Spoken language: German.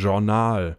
Journal.